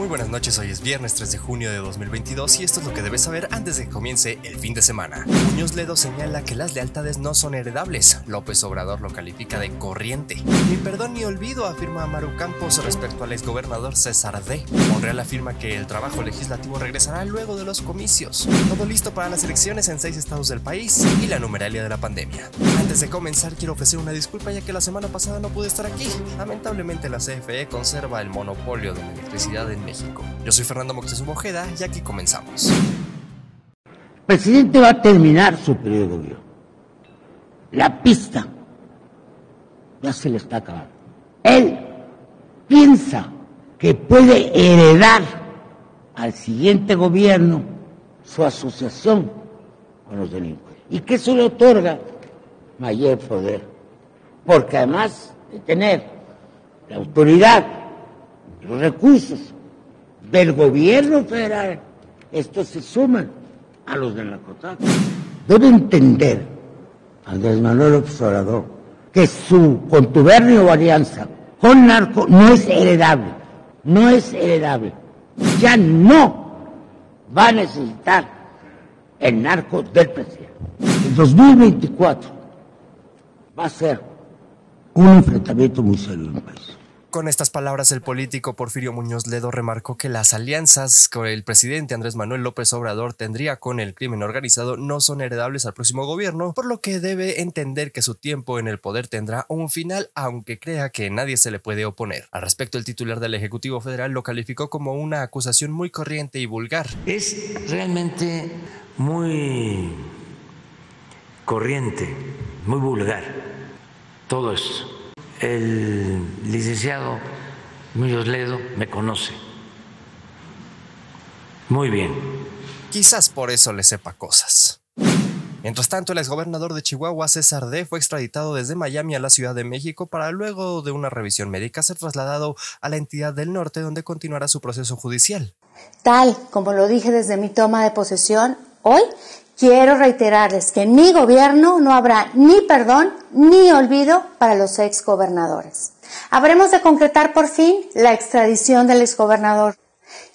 Muy buenas noches, hoy es viernes 3 de junio de 2022 y esto es lo que debes saber antes de que comience el fin de semana. Muñoz Ledo señala que las lealtades no son heredables. López Obrador lo califica de corriente. Ni perdón ni olvido, afirma Maru Campos respecto al exgobernador César D. Monreal afirma que el trabajo legislativo regresará luego de los comicios. Todo listo para las elecciones en seis estados del país y la numeralia de la pandemia. Antes de comenzar, quiero ofrecer una disculpa ya que la semana pasada no pude estar aquí. Lamentablemente la CFE conserva el monopolio de la electricidad en Yo soy Fernando Moctezuma Ojeda y aquí comenzamos. El presidente va a terminar su periodo de gobierno. La pista ya se le está acabando. Él piensa que puede heredar al siguiente gobierno su asociación con los delincuentes y que eso le otorga mayor poder, porque además de tener la autoridad, los recursos del gobierno federal, estos se suman a los del narcotráfico. Debe entender Andrés Manuel Observador que su contubernio o alianza con narco no es heredable, no es heredable. Ya no va a necesitar el narco del presidente. En 2024 va a ser un enfrentamiento muy serio en el país. Con estas palabras, el político Porfirio Muñoz Ledo remarcó que las alianzas con el presidente Andrés Manuel López Obrador tendría con el crimen organizado no son heredables al próximo gobierno, por lo que debe entender que su tiempo en el poder tendrá un final, aunque crea que nadie se le puede oponer. Al respecto, el titular del Ejecutivo Federal lo calificó como una acusación muy corriente y vulgar. Es realmente muy corriente, muy vulgar todo esto el licenciado Muñoz Ledo me conoce muy bien. Quizás por eso le sepa cosas. Mientras tanto, el exgobernador de Chihuahua, César D., fue extraditado desde Miami a la Ciudad de México para luego de una revisión médica ser trasladado a la entidad del norte donde continuará su proceso judicial. Tal como lo dije desde mi toma de posesión, hoy Quiero reiterarles que en mi gobierno no habrá ni perdón ni olvido para los exgobernadores. Habremos de concretar por fin la extradición del exgobernador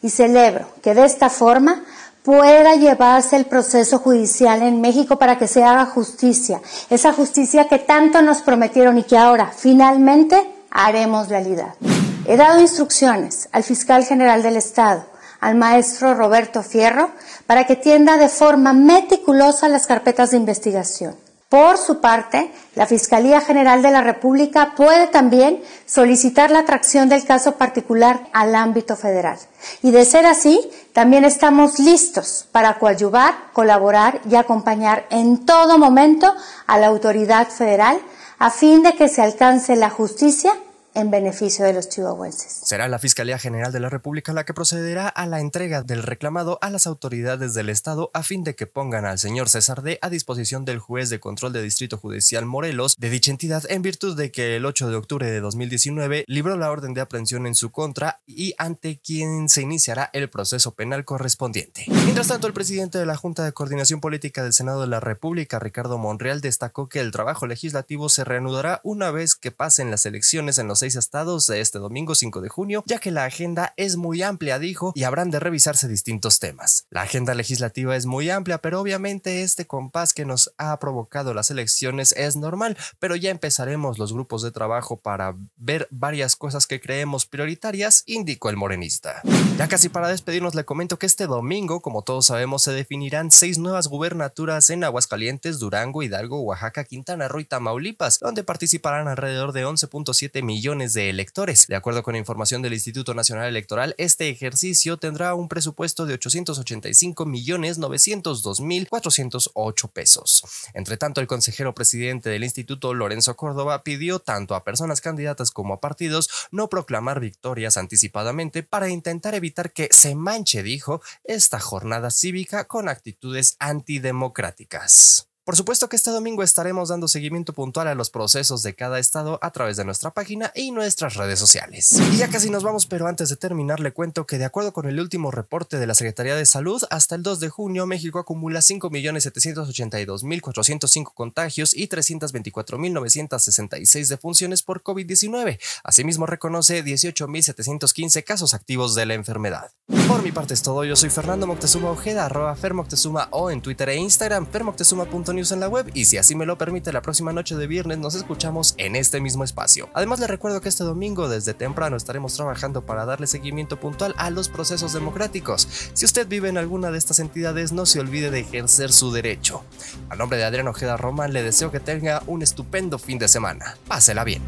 y celebro que de esta forma pueda llevarse el proceso judicial en México para que se haga justicia, esa justicia que tanto nos prometieron y que ahora finalmente haremos realidad. He dado instrucciones al fiscal general del Estado al maestro Roberto Fierro para que tienda de forma meticulosa las carpetas de investigación. Por su parte, la Fiscalía General de la República puede también solicitar la atracción del caso particular al ámbito federal. Y de ser así, también estamos listos para coadyuvar, colaborar y acompañar en todo momento a la autoridad federal a fin de que se alcance la justicia en beneficio de los chihuahuenses. Será la Fiscalía General de la República la que procederá a la entrega del reclamado a las autoridades del Estado a fin de que pongan al señor César D a disposición del juez de control de Distrito Judicial Morelos de dicha entidad en virtud de que el 8 de octubre de 2019 libró la orden de aprehensión en su contra y ante quien se iniciará el proceso penal correspondiente. Mientras tanto, el presidente de la Junta de Coordinación Política del Senado de la República, Ricardo Monreal, destacó que el trabajo legislativo se reanudará una vez que pasen las elecciones en los estados de este domingo 5 de junio, ya que la agenda es muy amplia, dijo, y habrán de revisarse distintos temas. La agenda legislativa es muy amplia, pero obviamente este compás que nos ha provocado las elecciones es normal, pero ya empezaremos los grupos de trabajo para ver varias cosas que creemos prioritarias, indicó el morenista. Ya casi para despedirnos le comento que este domingo, como todos sabemos, se definirán seis nuevas gubernaturas en Aguascalientes, Durango, Hidalgo, Oaxaca, Quintana Roo y Tamaulipas, donde participarán alrededor de 11.7 millones de electores. De acuerdo con información del Instituto Nacional Electoral, este ejercicio tendrá un presupuesto de 885 millones 902 mil 408 pesos. Entre tanto, el consejero presidente del instituto, Lorenzo Córdoba, pidió tanto a personas candidatas como a partidos no proclamar victorias anticipadamente para intentar evitar que se manche, dijo, esta jornada cívica con actitudes antidemocráticas. Por supuesto que este domingo estaremos dando seguimiento puntual a los procesos de cada estado a través de nuestra página y nuestras redes sociales. Y ya casi nos vamos, pero antes de terminar le cuento que de acuerdo con el último reporte de la Secretaría de Salud, hasta el 2 de junio México acumula 5.782.405 contagios y 324.966 defunciones por COVID-19. Asimismo reconoce 18.715 casos activos de la enfermedad. Por mi parte es todo, yo soy Fernando Moctezuma Ojeda, arroba Fermoctezuma o en Twitter e Instagram, fermoctezuma.news en la web y si así me lo permite la próxima noche de viernes nos escuchamos en este mismo espacio. Además le recuerdo que este domingo desde temprano estaremos trabajando para darle seguimiento puntual a los procesos democráticos. Si usted vive en alguna de estas entidades no se olvide de ejercer su derecho. A nombre de Adrián Ojeda Román le deseo que tenga un estupendo fin de semana. Pásela bien.